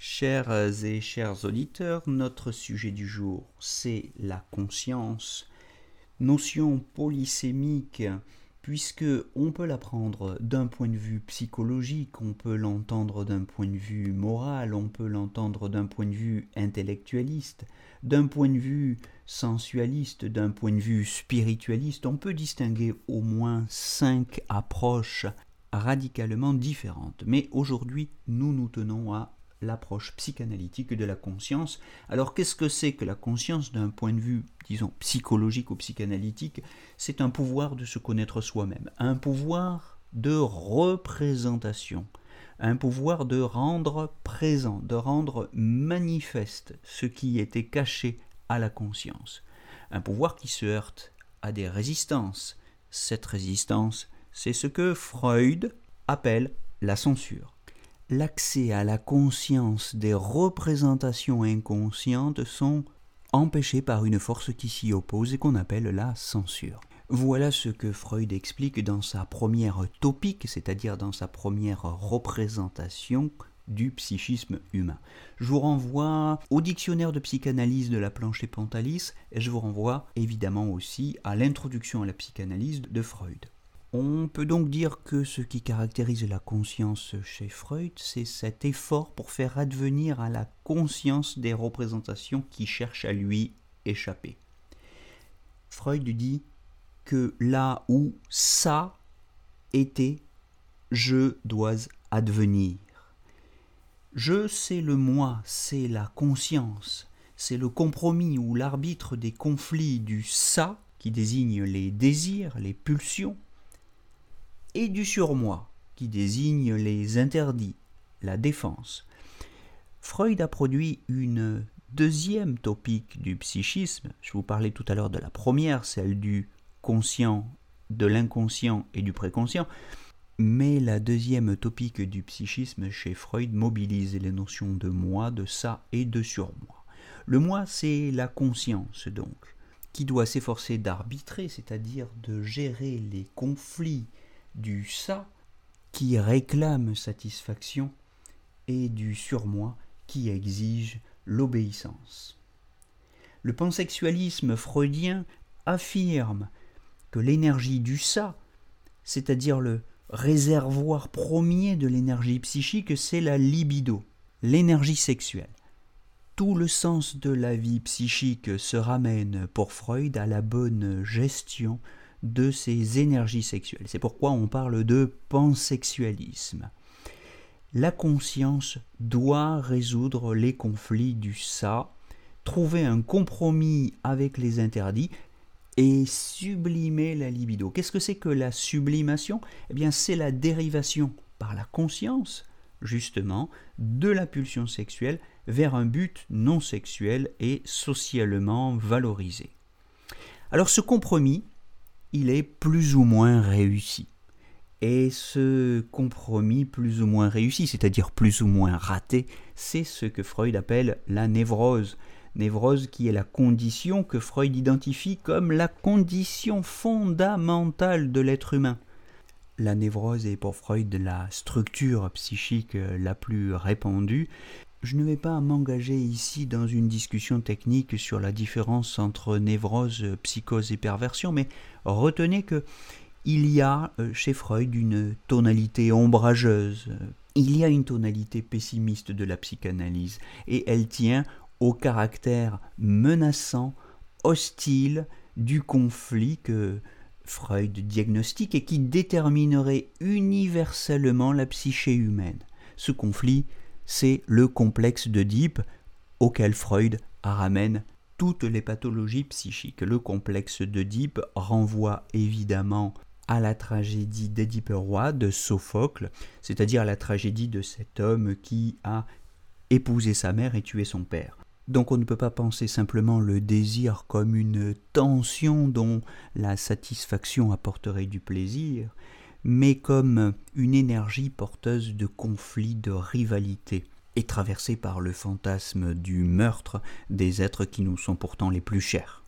Chers et chers auditeurs, notre sujet du jour, c'est la conscience, notion polysémique, puisque on peut l'apprendre d'un point de vue psychologique, on peut l'entendre d'un point de vue moral, on peut l'entendre d'un point de vue intellectualiste, d'un point de vue sensualiste, d'un point de vue spiritualiste, on peut distinguer au moins cinq approches radicalement différentes. Mais aujourd'hui, nous nous tenons à l'approche psychanalytique de la conscience. Alors qu'est-ce que c'est que la conscience d'un point de vue, disons, psychologique ou psychanalytique? C'est un pouvoir de se connaître soi-même, un pouvoir de représentation, un pouvoir de rendre présent, de rendre manifeste ce qui était caché à la conscience, un pouvoir qui se heurte à des résistances. Cette résistance, c'est ce que Freud appelle la censure l'accès à la conscience des représentations inconscientes sont empêchés par une force qui s'y oppose et qu'on appelle la censure. Voilà ce que Freud explique dans sa première topique, c'est-à-dire dans sa première représentation du psychisme humain. Je vous renvoie au dictionnaire de psychanalyse de la planche et Pantalis et je vous renvoie évidemment aussi à l'introduction à la psychanalyse de Freud. On peut donc dire que ce qui caractérise la conscience chez Freud, c'est cet effort pour faire advenir à la conscience des représentations qui cherchent à lui échapper. Freud dit que là où ça était, je dois advenir. Je, c'est le moi, c'est la conscience, c'est le compromis ou l'arbitre des conflits du ça qui désigne les désirs, les pulsions, et du surmoi, qui désigne les interdits, la défense. Freud a produit une deuxième topique du psychisme. Je vous parlais tout à l'heure de la première, celle du conscient, de l'inconscient et du préconscient. Mais la deuxième topique du psychisme chez Freud mobilise les notions de moi, de ça et de surmoi. Le moi, c'est la conscience donc, qui doit s'efforcer d'arbitrer, c'est-à-dire de gérer les conflits du ça qui réclame satisfaction et du surmoi qui exige l'obéissance. Le pansexualisme freudien affirme que l'énergie du ça, c'est-à-dire le réservoir premier de l'énergie psychique, c'est la libido, l'énergie sexuelle. Tout le sens de la vie psychique se ramène pour Freud à la bonne gestion de ces énergies sexuelles. C'est pourquoi on parle de pansexualisme. La conscience doit résoudre les conflits du ça, trouver un compromis avec les interdits et sublimer la libido. Qu'est-ce que c'est que la sublimation? Eh bien, c'est la dérivation par la conscience, justement, de la pulsion sexuelle vers un but non sexuel et socialement valorisé. Alors ce compromis, il est plus ou moins réussi. Et ce compromis plus ou moins réussi, c'est-à-dire plus ou moins raté, c'est ce que Freud appelle la névrose. Névrose qui est la condition que Freud identifie comme la condition fondamentale de l'être humain. La névrose est pour Freud la structure psychique la plus répandue, je ne vais pas m'engager ici dans une discussion technique sur la différence entre névrose, psychose et perversion, mais retenez que il y a euh, chez Freud une tonalité ombrageuse, il y a une tonalité pessimiste de la psychanalyse, et elle tient au caractère menaçant, hostile du conflit que Freud diagnostique et qui déterminerait universellement la psyché humaine. Ce conflit, c'est le complexe d'Oedipe auquel Freud ramène toutes les pathologies psychiques. Le complexe d'Oedipe renvoie évidemment à la tragédie d'Édipe Roi de Sophocle, c'est-à-dire la tragédie de cet homme qui a épousé sa mère et tué son père. Donc on ne peut pas penser simplement le désir comme une tension dont la satisfaction apporterait du plaisir, mais comme une énergie porteuse de conflits, de rivalité, et traversée par le fantasme du meurtre des êtres qui nous sont pourtant les plus chers.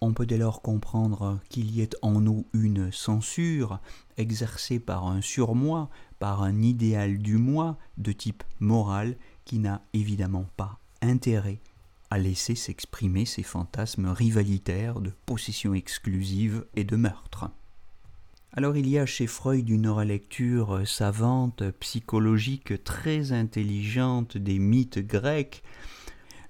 On peut dès lors comprendre qu'il y ait en nous une censure exercée par un surmoi, par un idéal du moi de type moral qui n'a évidemment pas intérêt à laisser s'exprimer ces fantasmes rivalitaires de possession exclusive et de meurtre. Alors il y a chez Freud une relecture savante, psychologique, très intelligente des mythes grecs.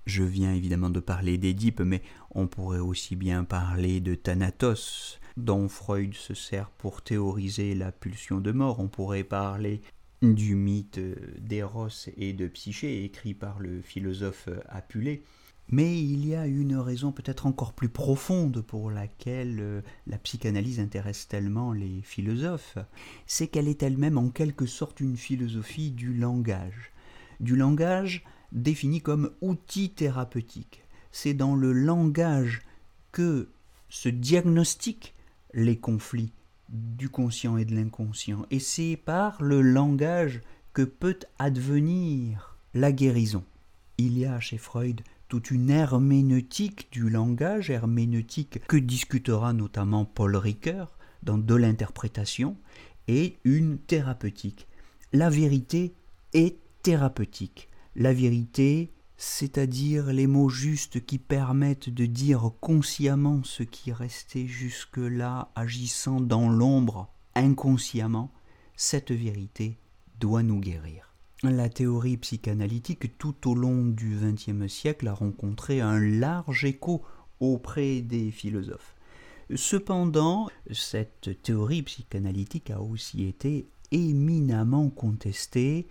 Je viens évidemment de parler d'Édipe, mais on pourrait aussi bien parler de Thanatos, dont Freud se sert pour théoriser la pulsion de mort. On pourrait parler du mythe d'Eros et de Psyché, écrit par le philosophe Apulé. Mais il y a une raison peut-être encore plus profonde pour laquelle euh, la psychanalyse intéresse tellement les philosophes, c'est qu'elle est elle-même en quelque sorte une philosophie du langage. Du langage défini comme outil thérapeutique. C'est dans le langage que se diagnostiquent les conflits du conscient et de l'inconscient. Et c'est par le langage que peut advenir la guérison. Il y a chez Freud toute une herméneutique du langage, herméneutique que discutera notamment Paul Ricoeur dans De l'interprétation, et une thérapeutique. La vérité est thérapeutique. La vérité, c'est-à-dire les mots justes qui permettent de dire consciemment ce qui restait jusque-là agissant dans l'ombre inconsciemment, cette vérité doit nous guérir. La théorie psychanalytique tout au long du XXe siècle a rencontré un large écho auprès des philosophes. Cependant, cette théorie psychanalytique a aussi été éminemment contestée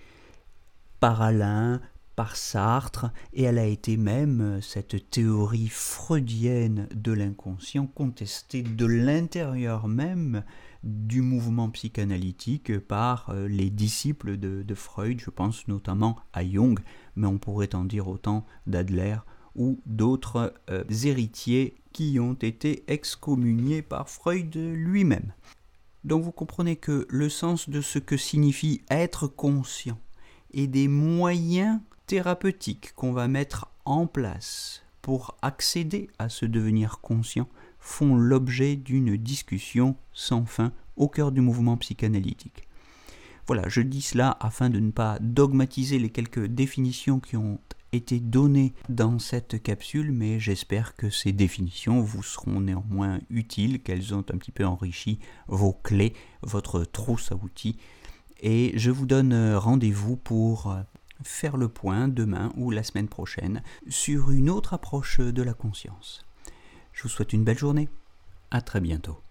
par Alain, par Sartre, et elle a été même, cette théorie freudienne de l'inconscient, contestée de l'intérieur même du mouvement psychanalytique par euh, les disciples de, Freud, je pense notamment à Jung, mais on pourrait en dire autant d'Adler ou d'autres euh, héritiers qui ont été excommuniés par Freud lui-même. Donc vous comprenez que le sens de ce que signifie être conscient et des moyens thérapeutiques qu'on va mettre en place pour accéder à ce devenir conscient font l'objet d'une discussion sans fin au cœur du mouvement psychanalytique. Voilà, je dis cela afin de ne pas dogmatiser les quelques définitions qui ont été données dans cette capsule, mais j'espère que ces définitions vous seront néanmoins utiles, qu'elles ont un petit peu enrichi vos clés, votre trousse à outils. Et je vous donne rendez-vous pour faire le point demain ou la semaine prochaine sur une autre approche de la conscience. Je vous souhaite une belle journée. À très bientôt.